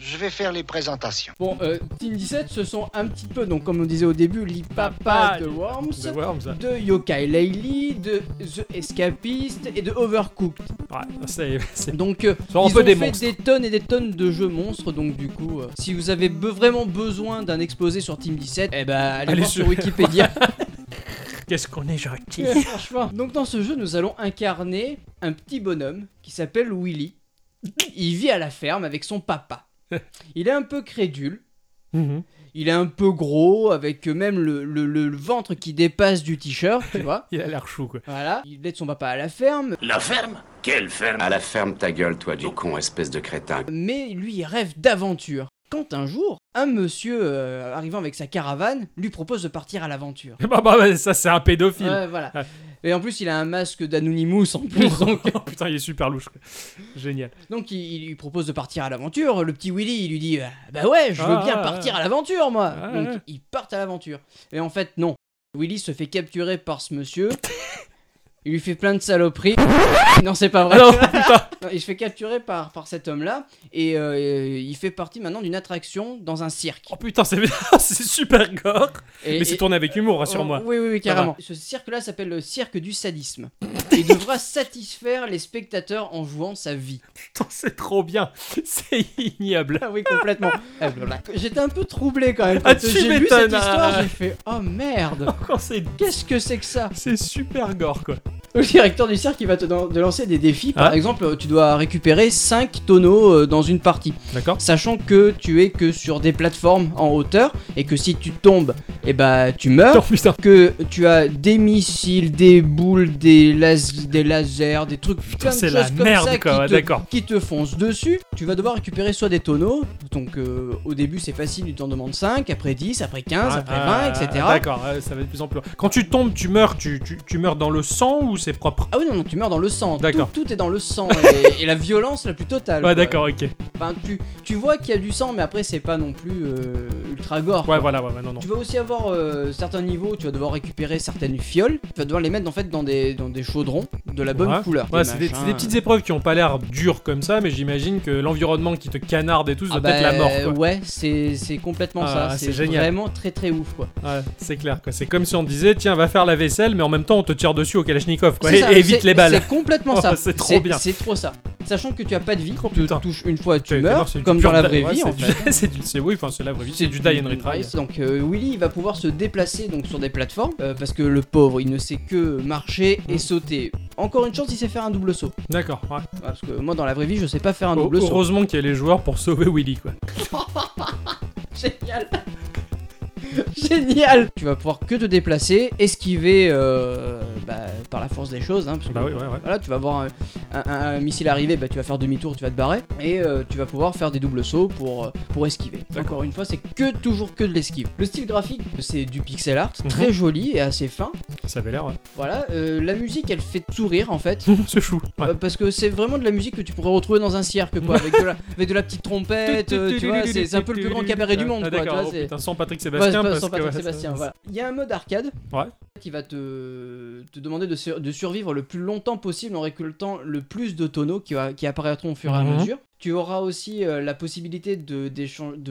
je vais faire les présentations. Bon, euh, Team 17, ce sont un petit peu, donc comme on disait au début, l'IPAPA de Worms, The Worms. de Yokai Laylee, de The Escapist et de Overcooked. Ouais, c'est. c'est- Donc, euh, ils peu ont des fait monstres. des tonnes et des tonnes de jeux monstres. Donc, du coup, euh, si vous avez be- vraiment besoin d'un exposé sur Team 17, eh ben, allez, Allez voir sur- sur Wikipédia. Qu'est-ce qu'on est gentil. Franchement. Donc, dans ce jeu, nous allons incarner un petit bonhomme qui s'appelle Willy. Il vit à la ferme avec son papa. Il est un peu crédule. Mhm. Il est un peu gros, avec même le, le- le- le ventre qui dépasse du t-shirt, tu vois. Il a l'air chou quoi. Voilà. Il aide son papa à la ferme, La ferme? Quelle ferme? À la ferme ta gueule, toi, du con, espèce de crétin. mais lui, il rêve d'aventure. Quand un jour, un monsieur euh, arrivant avec sa caravane lui propose de partir à l'aventure. Bah, bah, bah, ça, c'est un pédophile. Ouais, voilà. Et en plus, il a un masque d'Anonymous en plus. donc, Oh, putain, il est super louche. Génial. donc il, il lui propose de partir à l'aventure. Le petit Willy, il lui dit euh, Bah ouais, je veux Ah, bien ah, partir à l'aventure, moi. Ah, donc ils partent à l'aventure. Et en fait, non. Willy se fait capturer par ce monsieur. Il lui fait plein de saloperies. non, c'est pas vrai. Ah non, putain. Non, il se fait capturer par, par cet homme-là. Et euh, il fait partie maintenant d'une attraction dans un cirque. Oh putain, c'est c'est super gore. Et- Mais c'est tourné avec humour, rassure-moi. Oh, oui, oui, carrément. Ce cirque-là s'appelle le cirque du sadisme. Il devra satisfaire les spectateurs en jouant sa vie. Putain, c'est trop bien. C'est ignoble. Ah oui, complètement. Eh. J'étais un peu troublé quand même. Ah, Quand j'ai lu m'étonnes, cette histoire, j'ai fait Oh merde Qu'est-ce que c'est que ça? C'est super gore quoi. Le directeur du cirque, il va te, lancer des défis. Par Ah. exemple, tu dois récupérer 5 tonneaux euh, dans une partie. D'accord Sachant que tu es que sur des plateformes en hauteur et que si tu tombes, eh bah tu meurs. Oh putain. que tu as des missiles, des boules, des, las- des lasers, des trucs de c'est la comme merde, ça quoi, qui, te, d'accord. qui te foncent dessus. Tu vas devoir récupérer soit des tonneaux, donc euh, au début c'est facile, tu t'en demandes 5, après 10, après 15, après 20, Ah, etc. D'accord, ouais, ça va de plus en plus. Quand tu tombes, tu meurs, tu, tu, tu meurs dans le sang ou c'est propre Ah oui, non, non, tu meurs dans le sang. D'accord. Tout, tout est dans le sang et, et la violence la plus totale. Ouais, d'accord, ok. Enfin, tu, tu vois qu'il y a du sang, mais après c'est pas non plus euh, ultra gore. Ouais, voilà, ouais, ouais, non, non. Tu vas aussi avoir euh, certains niveaux, tu vas devoir récupérer certaines fioles, tu vas devoir les mettre en fait dans des, dans des chaudrons de la bonne Ouais. couleur. Ouais, c'est des, petites épreuves qui ont pas l'air dures comme ça, mais j'imagine que l'environnement qui te canarde et tout, ça Ah être la bah, mort, quoi. Ouais, c'est complètement Ah, ça. c'est génial. vraiment très très ouf quoi. Ouais, c'est clair, quoi. C'est comme si on disait, tiens, va faire la vaisselle, mais en même temps, on te tire dessus au Kalachnikov, quoi. Et, ça, évite les balles. C'est complètement Oh, ça. c'est trop bien. C'est trop ça. Sachant que tu as pas de vie, tu touches une fois, tu meurs, comme dans la vraie vie c'est en du- fait. c'est oui, enfin c'est la vraie vie, c'est du die and retry. Donc euh, Willy il va pouvoir se déplacer donc sur des plateformes euh, parce que le pauvre il ne sait que marcher et sauter. Encore une chance il sait faire un double saut. D'accord, ouais. Parce que moi dans la vraie vie je sais pas faire un double saut. Heureusement qu'il y a les joueurs pour sauver Willy quoi. Génial. Génial. Tu vas pouvoir que te déplacer, esquiver euh, bah, par la force des choses. Hein, parce que, Bah oui, ouais, ouais. Voilà, tu vas voir un, un- un missile arriver, bah, tu vas faire demi-tour, tu vas te barrer, et euh, tu vas pouvoir faire des doubles sauts pour, euh, pour esquiver. D'accord. Encore une fois, c'est que toujours que de l'esquive. Le style graphique, c'est du pixel art, Mhm. très joli et assez fin. Ça avait l'air. ouais. Voilà, euh, la musique, elle fait sourire en fait. c'est chou. Ouais. Euh, parce que c'est vraiment de la musique que tu pourrais retrouver dans un cirque quoi, avec de la, avec de la petite trompette, tu vois, c'est un peu le plus grand cabaret du monde Ah, quoi, oh, putain, sans Patrick Sébastien. Pas- parce sans que, Patrick ouais, Sébastien, ça- voilà. Il y a un mode arcade Ouais. qui va te, te demander de, sur- de survivre le plus longtemps possible en récoltant le plus de tonneaux qui, va- qui apparaîtront au fur et à Mhm. mesure. Tu auras aussi euh, la possibilité de,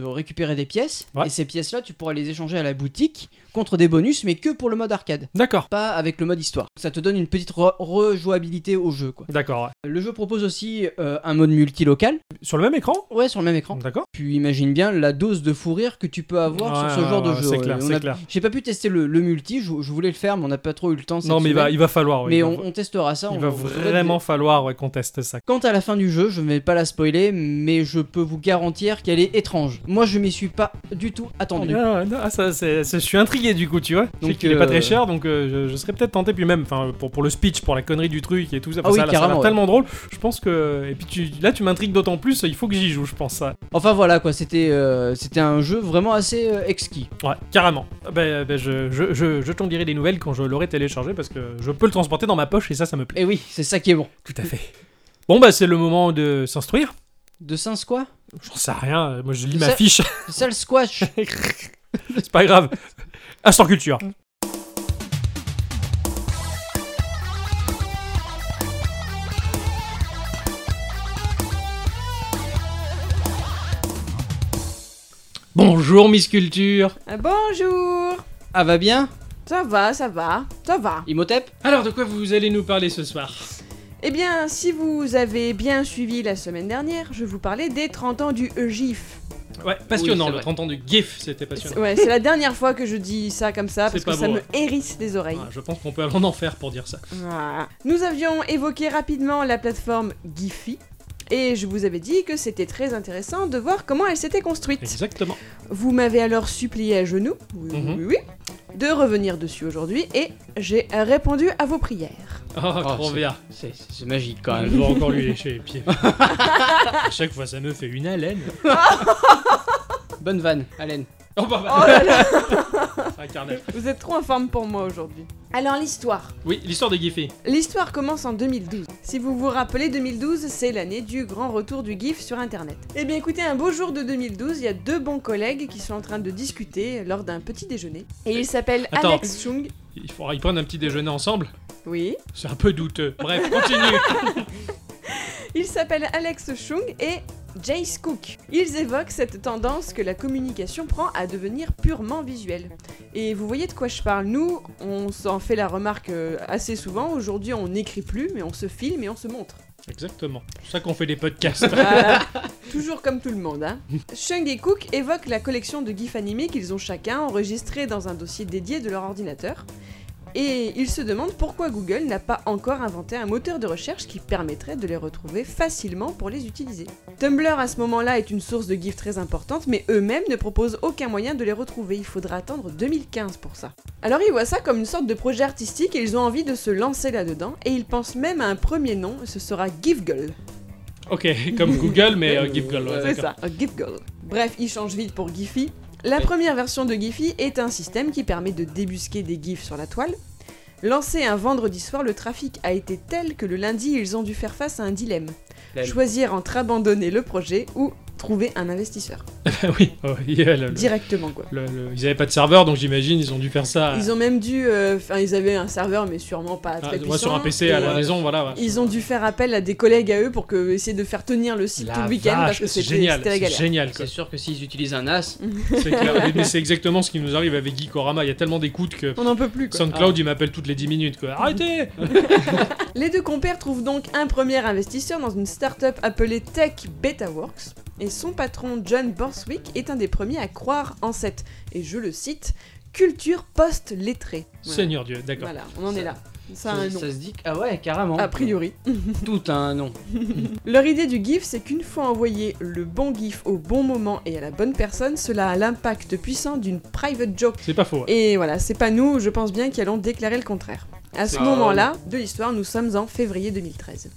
récupérer des pièces. Ouais. Et ces pièces-là, tu pourras les échanger à la boutique contre des bonus, mais que pour le mode arcade. D'accord, Pas avec le mode histoire. Ça te donne une petite re- rejouabilité au jeu. Quoi. d'accord. ouais. Le jeu propose aussi euh, un mode multilocal. Sur le même écran? Ouais, sur le même écran. D'accord. Tu imagines bien la dose de fou rire que tu peux avoir Ouais, sur ce genre de jeu. C'est clair, c'est a- clair. J'ai pas pu tester le, le multi, je, je voulais le faire, mais on n'a pas trop eu le temps. cette Non, mais il va, semaine. il va falloir. Mais on, va- on testera ça. il on va vraiment falloir qu'on teste ça. Quant à la fin du jeu, je ne vais pas la spoiler, mais je peux vous garantir qu'elle est étrange. Moi, je m'y suis pas du tout attendu. Ah, non, ah, ça, je suis intrigué du coup, tu vois. Donc, qu'il est pas euh, très cher, donc euh, je, je serais peut-être tenté. Puis même, enfin, pour, pour le speech, pour la connerie du truc et tout ça, Ah oui, ça, ça ouais. tellement drôle. Je pense que. Et puis tu, là, tu m'intrigues d'autant plus. Il faut que j'y joue, je pense ça. Enfin voilà quoi, c'était euh, c'était un jeu vraiment assez euh, exquis. Ouais, carrément. Ben, ben, je, je, je, je t'en dirai des nouvelles quand je l'aurai téléchargé parce que je peux le transporter dans ma poche et ça, ça me plaît. Et oui, c'est ça qui est bon. Tout à fait. Bon, bah, c'est le moment de s'instruire. De Saint quoi J'en sais rien. Moi, je lis ma Ça- fiche. Sale squash c'est pas grave. Instant culture. Bonjour Miss Culture. Ah, Bonjour Ah va bien? Ça va, ça va, ça va. Imhotep? Alors de quoi vous allez nous parler ce soir? Eh bien, si vous avez bien suivi la semaine dernière, je vous parlais des 30 ans du GIF. Ouais, passionnant, Oui, c'est le vrai. 30 ans du GIF, c'était passionnant. Ouais, c'est la dernière fois que je dis ça comme ça, C'est parce que pas ça beau, me ouais. hérisse les oreilles. Je pense qu'on peut aller en enfer pour dire ça. Voilà. Nous avions évoqué rapidement la plateforme Giphy. Et je vous avais dit que c'était très intéressant de voir comment elle s'était construite. Exactement. Vous m'avez alors supplié à genoux, oui, oui, Mhm. oui, oui, de revenir dessus aujourd'hui et j'ai répondu à vos prières. Oh, Oh, trop c'est- bien. C'est c'est magique quand Je même. dois encore lui lécher les pieds. à chaque fois, ça me fait une haleine. Bonne vanne, Allen. Oh bah, bah. Oh là là, carnage. vous êtes trop en forme pour moi aujourd'hui. Alors l'histoire. Oui, l'histoire de Giphy. L'histoire commence en 2012. Si vous vous rappelez, 2012, c'est l'année du grand retour du GIF sur Internet. Eh bien écoutez, un beau jour de 2012, il y a deux bons collègues qui sont en train de discuter lors d'un petit déjeuner. Et ils s'appellent Attends. Alex Chung. Il faudra y prendre un petit déjeuner ensemble. Oui. C'est un peu douteux. Bref, continue. Ils s'appellent Alex Chung et Jace Cook. Ils évoquent cette tendance que la communication prend à devenir purement visuelle. Et vous voyez de quoi je parle Nous, on s'en fait la remarque euh, assez souvent. Aujourd'hui, on n'écrit plus, mais on se filme et on se montre. Exactement. C'est pour ça qu'on fait des podcasts. Voilà. Toujours comme tout le monde. Hein. Chung et Cook évoquent la collection de gifs animés qu'ils ont chacun enregistrés dans un dossier dédié de leur ordinateur. Et ils se demandent pourquoi Google n'a pas encore inventé un moteur de recherche qui permettrait de les retrouver facilement pour les utiliser. Tumblr à ce moment-là est une source de gifs très importante, mais eux-mêmes ne proposent aucun moyen de les retrouver. Il faudra attendre 2015 pour ça. Alors ils voient ça comme une sorte de projet artistique et ils ont envie de se lancer là-dedans, et ils pensent même à un premier nom, ce sera GIFGirl. ok, comme Google, mais euh, ouais, C'est ça, GIFGirl. Bref, il change vite pour Giphy. La première version de Giphy est un système qui permet de débusquer des GIFs sur la toile. Lancé un vendredi soir, le trafic a été tel que le lundi, ils ont dû faire face à un dilemme. Choisir entre abandonner le projet ou trouver un investisseur. oui, oh, le- Directement, quoi. le- le- ils avaient pas de serveur, donc j'imagine ils ont dû faire ça. Ils ont même dû. euh, Enfin, ils avaient un serveur, mais sûrement pas Ah, très moi, puissant. sur un PC à la maison, voilà. ouais. Ils ont dû faire appel à des collègues à eux pour que, essayer de faire tenir le site La tout le week-end parce que c'est c'était génial, c'était la c'est galère. génial. quoi. C'est sûr que s'ils utilisent un NAS, C'est clair. Mais c'est exactement ce qui nous arrive avec Geekorama. Il y a tellement d'écoutes que On n'en peut plus quoi. SoundCloud il m'appelle toutes les 10 minutes. Quoi. Arrêtez Les deux compères trouvent donc un premier investisseur dans une start-up appelée Tech BetaWorks. Et son patron John Borswick est un des premiers à croire en cette, et je le cite, culture post-lettrée. Voilà. Seigneur Dieu, d'accord. Voilà, on en est là. Ça a un nom. ça se dit que- Ah ouais, carrément. A priori. Tout a un nom. Leur idée du GIF, c'est qu'une fois envoyé le bon GIF au bon moment et à la bonne personne, cela a l'impact puissant d'une private joke. C'est pas faux. ouais. Et voilà, c'est pas nous, je pense bien, qui allons déclarer le contraire. À ce Ah, moment-là de l'histoire, nous sommes en février 2013.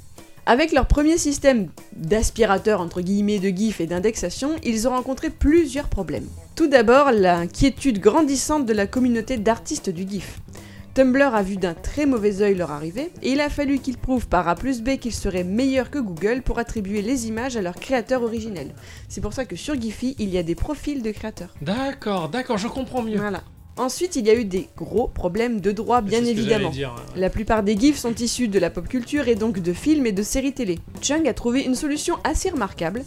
Avec leur premier système d'aspirateur entre guillemets de GIF et d'indexation, ils ont rencontré plusieurs problèmes. Tout d'abord, l'inquiétude grandissante de la communauté d'artistes du GIF. Tumblr a vu d'un très mauvais œil leur arrivée, et il a fallu qu'ils prouvent par A plus B qu'ils seraient meilleurs que Google pour attribuer les images à leurs créateurs originels. C'est pour ça que sur Giphy, il y a des profils de créateurs. D'accord, d'accord, je comprends mieux. Voilà. Ensuite, il y a eu des gros problèmes de droit, bien évidemment. dire. La plupart des GIFs sont issus de la pop culture et donc de films et de séries télé. Chung a trouvé une solution assez remarquable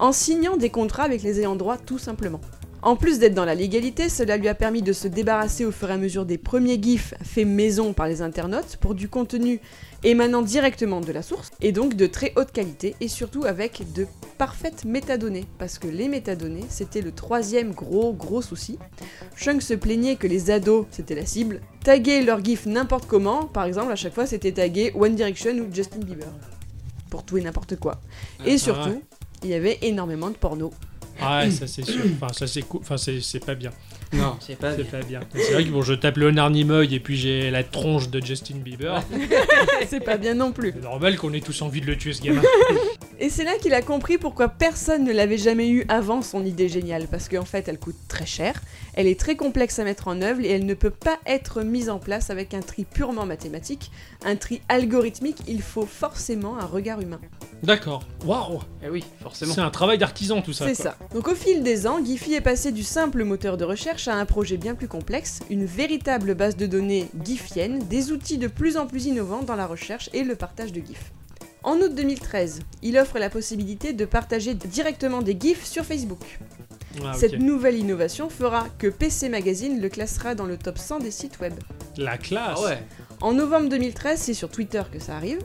en signant des contrats avec les ayants droit tout simplement. En plus d'être dans la légalité, cela lui a permis de se débarrasser au fur et à mesure des premiers GIFs faits maison par les internautes pour du contenu émanant directement de la source et donc de très haute qualité et surtout avec de parfaites métadonnées parce que les métadonnées c'était le troisième gros gros souci. Chung se plaignait que les ados, c'était la cible, taguaient leur gif n'importe comment, par exemple à chaque fois c'était tagué One Direction ou Justin Bieber. Pour tout et n'importe quoi. Et Ah surtout, il y avait énormément de porno. Ah ouais, ça c'est sûr. Enfin, ça c'est cool. Enfin, c'est c'est pas bien. Non, c'est pas C'est bien. pas bien. C'est vrai que bon, je tape Leonard Nimoy et puis j'ai la tronche de Justin Bieber. C'est pas bien non plus. C'est normal qu'on ait tous envie de le tuer ce gamin. Et c'est là qu'il a compris pourquoi personne ne l'avait jamais eu avant son idée géniale, parce qu'en fait elle coûte très cher, elle est très complexe à mettre en œuvre et elle ne peut pas être mise en place avec un tri purement mathématique, un tri algorithmique, il faut forcément un regard humain. D'accord. Waouh. Eh oui, forcément. C'est un travail d'artisan tout ça. C'est ça. Donc au fil des ans, Giphy est passé du simple moteur de recherche à un projet bien plus complexe, une véritable base de données gifienne, des outils de plus en plus innovants dans la recherche et le partage de GIFs. En août 2013, il offre la possibilité de partager directement des GIFs sur Facebook. Ah. Cette nouvelle innovation fera que PC Magazine le classera dans le top 100 des sites web. La classe. Ah ouais. En novembre 2013, c'est sur Twitter que ça arrive.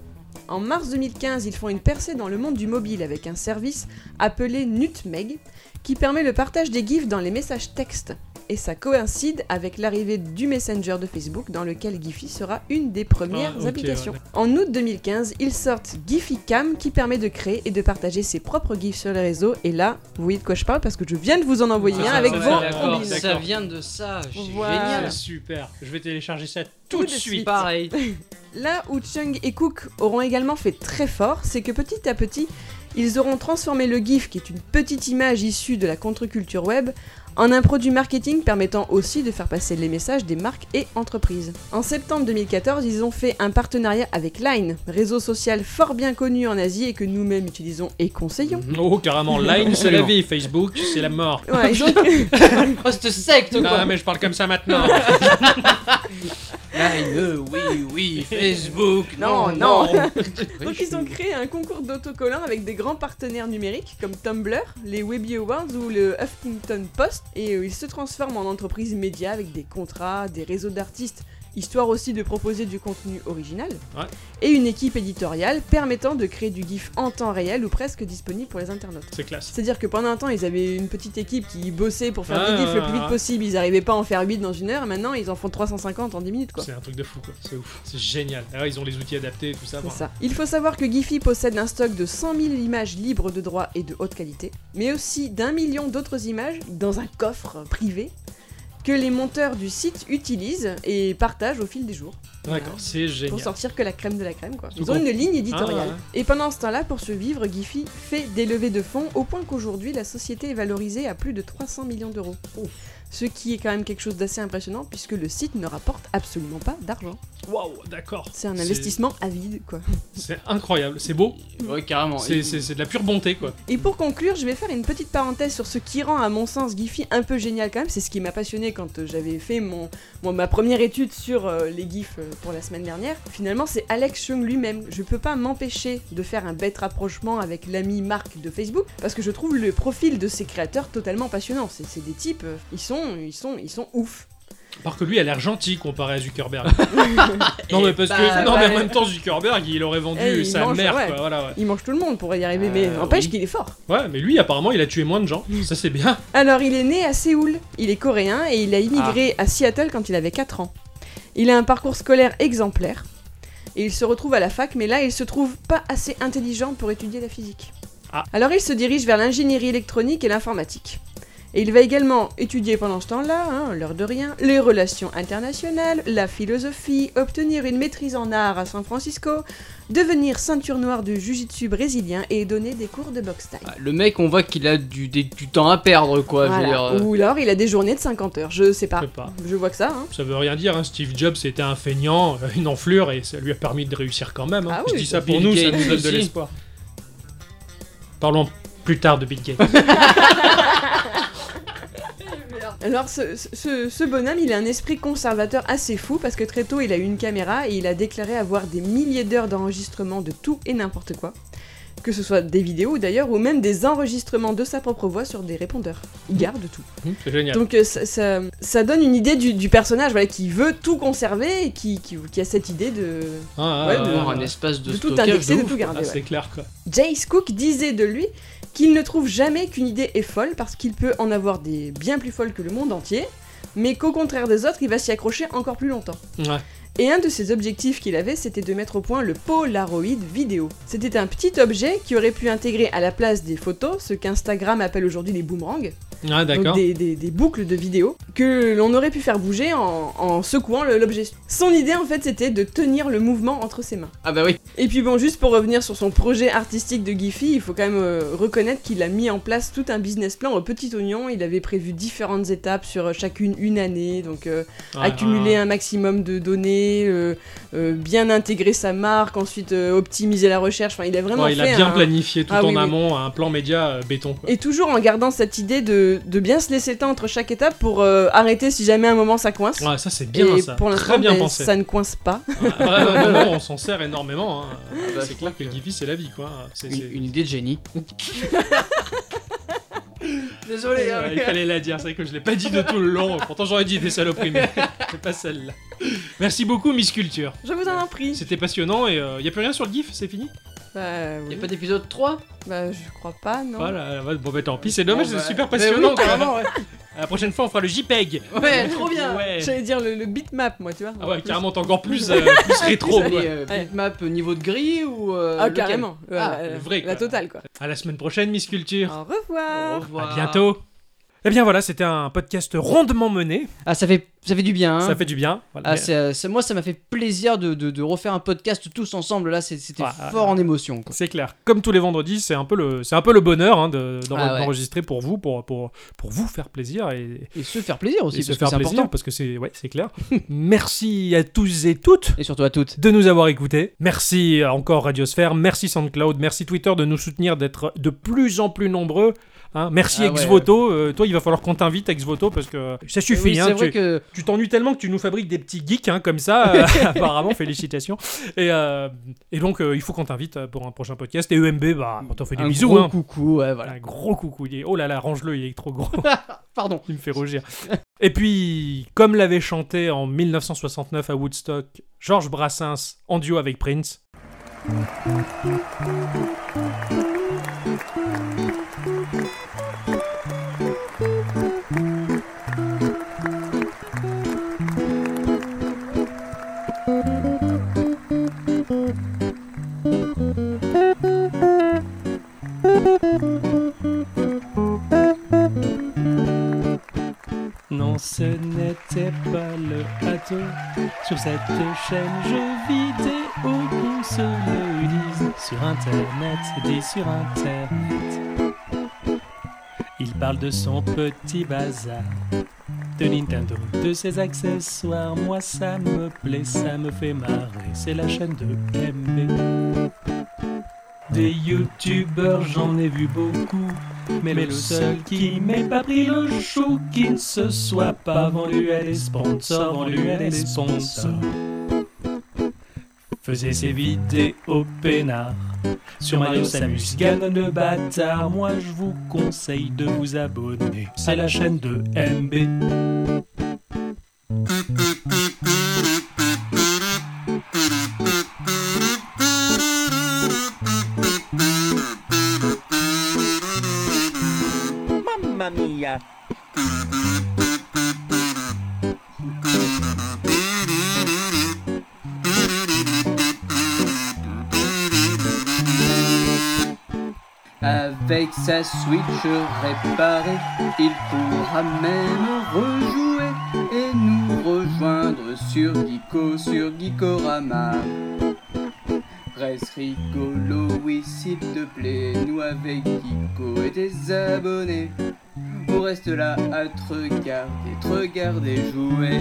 En mars 2015, ils font une percée dans le monde du mobile avec un service appelé Nutmeg qui permet le partage des GIFs dans les messages textes. Et ça coïncide avec l'arrivée du Messenger de Facebook dans lequel Giphy sera une des premières Ah, applications. ouais. En août 2015, ils sortent Giphy Cam qui permet de créer et de partager ses propres GIFs sur les réseaux. Et là, vous voyez de quoi je parle parce que je viens de vous en envoyer Ah, un avec vos ça, vient de ça. Voilà. Génial. Super. Je vais télécharger ça Tout tout, de de suite. suite. Pareil. Là où Chung et Cook auront également fait très fort, c'est que petit à petit, ils auront transformé le GIF, qui est une petite image issue de la contre-culture web, en un produit marketing permettant aussi de faire passer les messages des marques et entreprises. En septembre 2014, ils ont fait un partenariat avec Line, réseau social fort bien connu en Asie et que nous-mêmes utilisons et conseillons. Oh, carrément, Line, c'est la vie. Facebook, c'est la mort. Ouais, ils ont- Oh, cette secte Non, quoi. mais je parle comme ça maintenant. Euh, oui, oui, Facebook, Non, non, non. non. Donc ils ont créé un concours d'autocollants avec des grands partenaires numériques comme Tumblr, les Webby Awards ou le Huffington Post et euh, ils se transforment en entreprise média avec des contrats, des réseaux d'artistes, histoire aussi de proposer du contenu original Ouais. et une équipe éditoriale permettant de créer du GIF en temps réel ou presque disponible pour les internautes. C'est classe. C'est-à-dire que pendant un temps, ils avaient une petite équipe qui bossait pour faire Ah, des GIFs le plus vite possible. Ils arrivaient pas à en faire 8 dans une heure. Maintenant, ils en font 350 en 10 minutes, quoi. C'est un truc de fou, quoi. C'est ouf. C'est génial. Ah, ils ont les outils adaptés, tout ça. C'est bon. ça. Il faut savoir que Giphy possède un stock de 100 000 images libres de droit et de haute qualité, mais aussi d'un million d'autres images dans un coffre privé que les monteurs du site utilisent et partagent au fil des jours D'accord, c'est pour génial. sortir que la crème de la crème quoi. Ils ont une ligne éditoriale. Ah, Et pendant ce temps-là, pour survivre, Giphy fait des levées de fonds au point qu'aujourd'hui la société est valorisée à plus de 300 millions d'euros. Ce qui est quand même quelque chose d'assez impressionnant puisque le site ne rapporte absolument pas d'argent. Waouh, d'accord. C'est un investissement à vide, quoi. C'est incroyable, c'est beau. Ouais, carrément. C'est Et- c'est- c'est de la pure bonté, quoi. Et pour conclure, je vais faire une petite parenthèse sur ce qui rend, à mon sens, Giphy un peu génial quand même. C'est ce qui m'a passionné quand euh, j'avais fait mon, mon- ma première étude sur euh, les GIFs euh, pour la semaine dernière. Finalement, c'est Alex Chung lui-même. Je peux pas m'empêcher de faire un bête rapprochement avec l'ami Marc de Facebook parce que je trouve le profil de ces créateurs totalement passionnant. C'est c'est des types, euh, ils sont, ils sont, ils sont ouf. Par que lui a l'air gentil comparé à Zuckerberg. non, mais parce bah, que. Non, bah, mais en même temps, Zuckerberg, il aurait vendu il sa mange, mère, ouais. quoi. Voilà, ouais. Il mange tout le monde pour y arriver, mais Euh, n'empêche oui. qu'il est fort. Ouais, mais lui, apparemment, il a tué moins de gens. Ça, c'est bien. Alors, il est né à Séoul, il est coréen et il a immigré Ah. à Seattle quand il avait 4 ans. Il a un parcours scolaire exemplaire et il se retrouve à la fac, mais là, il se trouve pas assez intelligent pour étudier la physique. Ah. Alors, il se dirige vers l'ingénierie électronique et l'informatique. Et il va également étudier pendant ce temps-là, hein, l'heure de rien, les relations internationales, la philosophie, obtenir une maîtrise en art à San Francisco, devenir ceinture noire de jiu-jitsu brésilien et donner des cours de boxe thaï. Ah, Le mec, on voit qu'il a du, des- du temps à perdre, quoi. je veux Voilà. dire, euh. Ou alors il a des journées de 50 heures, je sais Je pas. sais pas. Je vois que ça, hein. Ça veut rien dire, hein. Steve Jobs c'était un feignant, euh, une enflure, et ça lui a permis de réussir quand même. hein. Ah Je oui, dis ça Bill pour nous, ça Gates nous donne de aussi. l'espoir. Parlons plus tard de Bill Gates. Alors ce, ce- ce bonhomme, il a un esprit conservateur assez fou parce que très tôt il a eu une caméra et il a déclaré avoir des milliers d'heures d'enregistrement de tout et n'importe quoi. Que ce soit des vidéos d'ailleurs ou même des enregistrements de sa propre voix sur des répondeurs. Il garde tout. Hum, c'est génial. Donc euh, ça, ça- ça donne une idée du, du personnage voilà, qui veut tout conserver et qui, qui- qui a cette idée de, Ah, ouais, ah, de- ah, Avoir ah. un espace de, de tout stockage indexer, de ouf. tout garder. Ah, ouais. c'est clair quoi. Jace Cook disait de lui qu'il ne trouve jamais qu'une idée est folle parce qu'il peut en avoir des bien plus folles que le monde entier, mais qu'au contraire des autres, il va s'y accrocher encore plus longtemps. Ouais. Et un de ses objectifs qu'il avait, c'était de mettre au point le Polaroid vidéo. C'était un petit objet qui aurait pu intégrer à la place des photos ce qu'Instagram appelle aujourd'hui les boomerangs, Ah, donc d'accord. des, des- des boucles de vidéos, que l'on aurait pu faire bouger en, en secouant l'objet. Son idée en fait c'était de tenir le mouvement entre ses mains. Ah bah oui. Et puis bon, juste pour revenir sur son projet artistique de Giphy, il faut quand même euh, reconnaître qu'il a mis en place tout un business plan au petit oignon. Il avait prévu différentes étapes sur chacune une année, donc euh, Ouais, accumuler ouais. un maximum de données, euh, euh, bien intégrer sa marque, ensuite euh, optimiser la recherche. Enfin, il a vraiment Ouais, il fait a bien un- planifié tout Ah en oui, oui. amont un plan média euh, béton. Quoi. Et toujours en gardant cette idée de, de bien se laisser le temps entre chaque étape pour euh, arrêter si jamais à un moment ça coince. Ouais, ça c'est bien Et ça. pour l'instant, Très bien ben, pensé. ça ne coince pas. Ouais, ouais, non, on s'en sert énormément. hein. bah, c'est clair que le Giphy c'est la vie quoi. C'est- Une, c'est- une idée de génie. Désolé, hein, il fallait la dire, c'est vrai que je l'ai pas dit de tout le long. Pourtant j'aurais dit des saloperies, mais c'est pas celle-là. Merci beaucoup Miss Culture. Je vous en prie. C'était passionnant et il y a plus rien sur le GIF, c'est fini? Bah, oui. Y'a pas d'épisode 3 Bah, je crois pas, non. Voilà, bon bah tant pis, c'est dommage, Bon, c'est bah, super bah passionnant. oui, carrément, ouais. La prochaine fois on fera le JPEG. Ouais, trop bien. Ouais. J'allais dire le, le bitmap, moi, tu vois. Ah ouais, carrément, t'es encore plus, euh, plus rétro. Euh, Ouais. bitmap niveau de gris ou. euh, Ah, carrément. Ouais, Ah, la- le vrai, La quoi. totale, quoi. À la semaine prochaine, Miss Culture. Au revoir. Au revoir. À bientôt. Eh bien voilà, c'était un podcast rondement mené. Ah, ça fait, ça fait du bien. hein. Ça fait du bien. Voilà. Ah, c'est, euh, c'est- moi, ça m'a fait plaisir de, de- de refaire un podcast tous ensemble. Là, c'est- c'était fort en émotion. quoi. C'est clair. Comme tous les vendredis, c'est un peu le, c'est un peu le bonheur hein, de- Ah ouais. d'enregistrer pour vous, pour, pour, pour vous faire plaisir et, Et se faire plaisir aussi, et se faire que c'est plaisir important. parce que c'est, ouais, c'est clair. Merci à tous et toutes Et surtout à toutes. de nous avoir écoutés. Merci encore Radiosphère, merci SoundCloud, merci Twitter de nous soutenir, d'être de plus en plus nombreux. Hein. Merci Ah ouais, Exvoto. Euh, toi, il va falloir qu'on t'invite Exvoto parce que ça suffit. Oui, hein, c'est tu- vrai que. Tu t'ennuies tellement que tu nous fabriques des petits geeks hein, comme ça, euh, apparemment, félicitations. Et, euh, et donc, il faut qu'on t'invite pour un prochain podcast. Et EMB, bah, on t'en fait des Un bisous. gros hein. coucou, ouais, voilà. Un gros coucou. Il est- Oh là là, range-le, il est trop gros. Pardon. il me fait rougir. Et puis, comme l'avait chanté en 1969 à Woodstock, Georges Brassens en duo avec Prince. Ce n'était pas le bateau. Sur cette chaîne jeux vidéo qu'on se le dise. Sur internet, dit sur internet. Il parle de son petit bazar. de Nintendo, de ses accessoires. Moi, ça me plaît, ça me fait marrer. C'est la chaîne de MB. Des youtubeurs, j'en ai vu beaucoup. Mais le seul qui m'ait pas pris le chou, qui ne se soit pas vendu à des sponsors, vendu à des sponsors. Faisait ses vidéos peinards. Sur Mario Samus, gagne de bâtard. Moi je vous conseille de vous abonner. C'est la chaîne de MB. Sa Switch réparée, il pourra même rejouer et nous rejoindre sur Geeko, sur Geekorama. Reste rigolo, oui s'il te plaît, nous avec Geeko et tes abonnés. On reste là à te regarder, te regarder jouer.